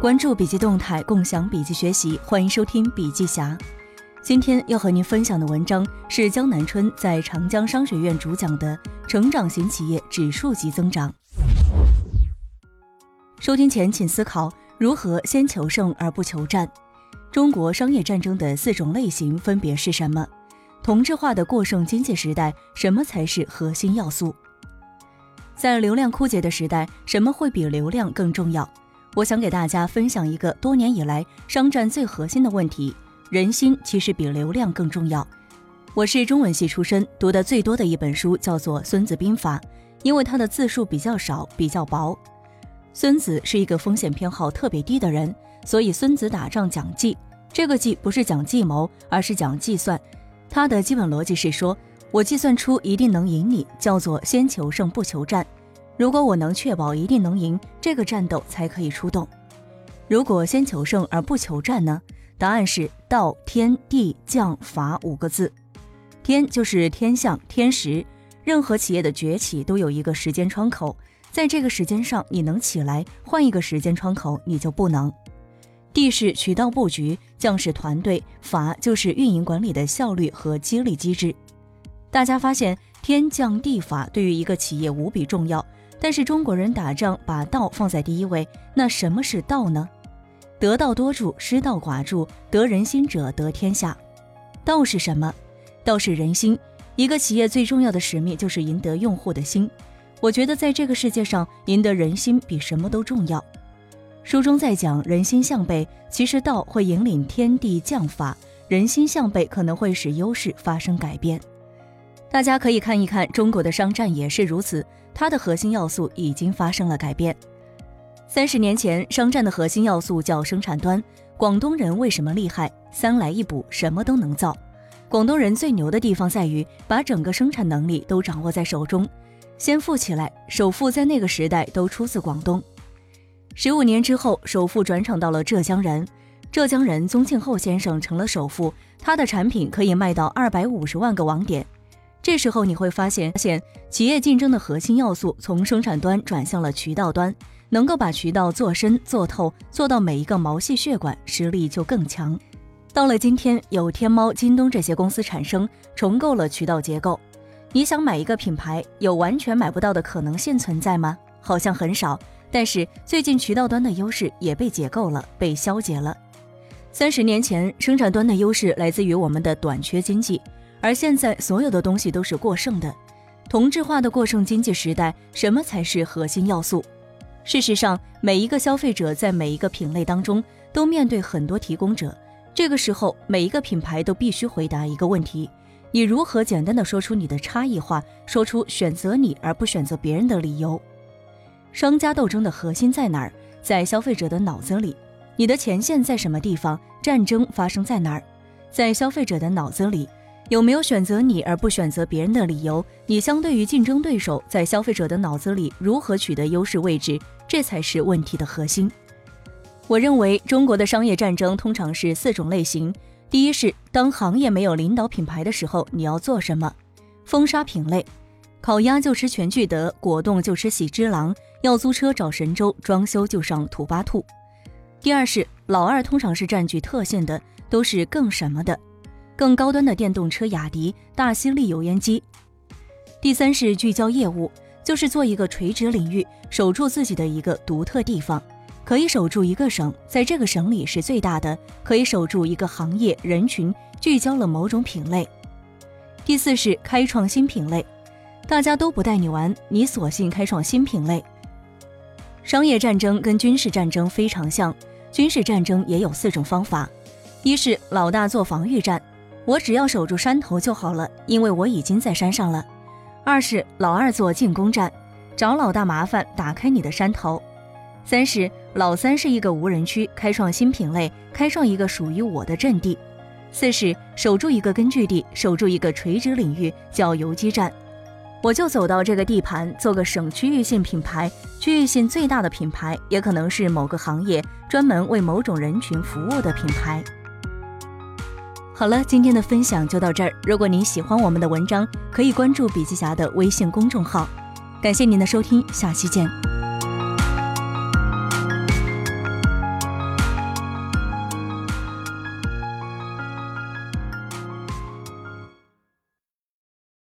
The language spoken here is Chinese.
关注笔记动态，共享笔记学习，欢迎收听笔记侠。今天要和您分享的文章是江南春在长江商学院主讲的《成长型企业指数级增长》。收听前请思考如何先求胜而不求战。中国商业战争的四种类型分别是什么？同质化的过剩经济时代，什么才是核心要素？在流量枯竭的时代，什么会比流量更重要？我想给大家分享一个多年以来商战最核心的问题：人心其实比流量更重要。我是中文系出身，读的最多的一本书叫做《孙子兵法》，因为它的字数比较少，比较薄。孙子是一个风险偏好特别低的人，所以孙子打仗讲计。这个计不是讲计谋，而是讲计算。他的基本逻辑是说，我计算出一定能赢你，叫做先求胜不求战。如果我能确保一定能赢，这个战斗才可以出动。如果先求胜而不求战呢？答案是道天地将法五个字。天就是天象天时，任何企业的崛起都有一个时间窗口，在这个时间上你能起来，换一个时间窗口你就不能。地是渠道布局，将是团队，法就是运营管理的效率和激励机制。大家发现天降地法对于一个企业无比重要。但是中国人打仗把道放在第一位，那什么是道呢？得道多助，失道寡助，得人心者得天下。道是什么？道是人心。一个企业最重要的使命就是赢得用户的心。我觉得在这个世界上，赢得人心比什么都重要。书中在讲人心向背，其实道会引领天地将法，人心向背可能会使优势发生改变。大家可以看一看中国的商战也是如此。它的核心要素已经发生了改变。三十年前，商战的核心要素叫生产端。广东人为什么厉害？三来一补，什么都能造。广东人最牛的地方在于把整个生产能力都掌握在手中。先富起来，首富在那个时代都出自广东。十五年之后，首富转场到了浙江人，浙江人宗庆后先生成了首富，他的产品可以卖到二百五十万个网点。这时候你会发现，现企业竞争的核心要素从生产端转向了渠道端，能够把渠道做深做透，做到每一个毛细血管，实力就更强。到了今天，有天猫、京东这些公司产生，重构了渠道结构。你想买一个品牌，有完全买不到的可能性存在吗？好像很少。但是最近渠道端的优势也被解构了，被消解了。三十年前，生产端的优势来自于我们的短缺经济。而现在，所有的东西都是过剩的。同质化的过剩经济时代，什么才是核心要素？事实上，每一个消费者在每一个品类当中都面对很多提供者。这个时候，每一个品牌都必须回答一个问题：你如何简单的说出你的差异化，说出选择你而不选择别人的理由？商家斗争的核心在哪儿？在消费者的脑子里。你的前线在什么地方？战争发生在哪儿？在消费者的脑子里。有没有选择你而不选择别人的理由？你相对于竞争对手，在消费者的脑子里如何取得优势位置？这才是问题的核心。我认为中国的商业战争通常是四种类型：第一是当行业没有领导品牌的时候，你要做什么？封杀品类，烤鸭就吃全聚德，果冻就吃喜之郎，要租车找神州，装修就上土巴兔。第二是老二，通常是占据特性的，都是更什么的。更高端的电动车，雅迪、大吸力油烟机。第三是聚焦业务，就是做一个垂直领域，守住自己的一个独特地方，可以守住一个省，在这个省里是最大的，可以守住一个行业人群，聚焦了某种品类。第四是开创新品类，大家都不带你玩，你索性开创新品类。商业战争跟军事战争非常像，军事战争也有四种方法，一是老大做防御战。我只要守住山头就好了，因为我已经在山上了。二是老二做进攻战，找老大麻烦，打开你的山头。三是老三是一个无人区，开创新品类，开创一个属于我的阵地。四是守住一个根据地，守住一个垂直领域，叫游击战。我就走到这个地盘，做个省区域性品牌，区域性最大的品牌，也可能是某个行业专门为某种人群服务的品牌。好了，今天的分享就到这儿。如果您喜欢我们的文章，可以关注笔记侠的微信公众号。感谢您的收听，下期见。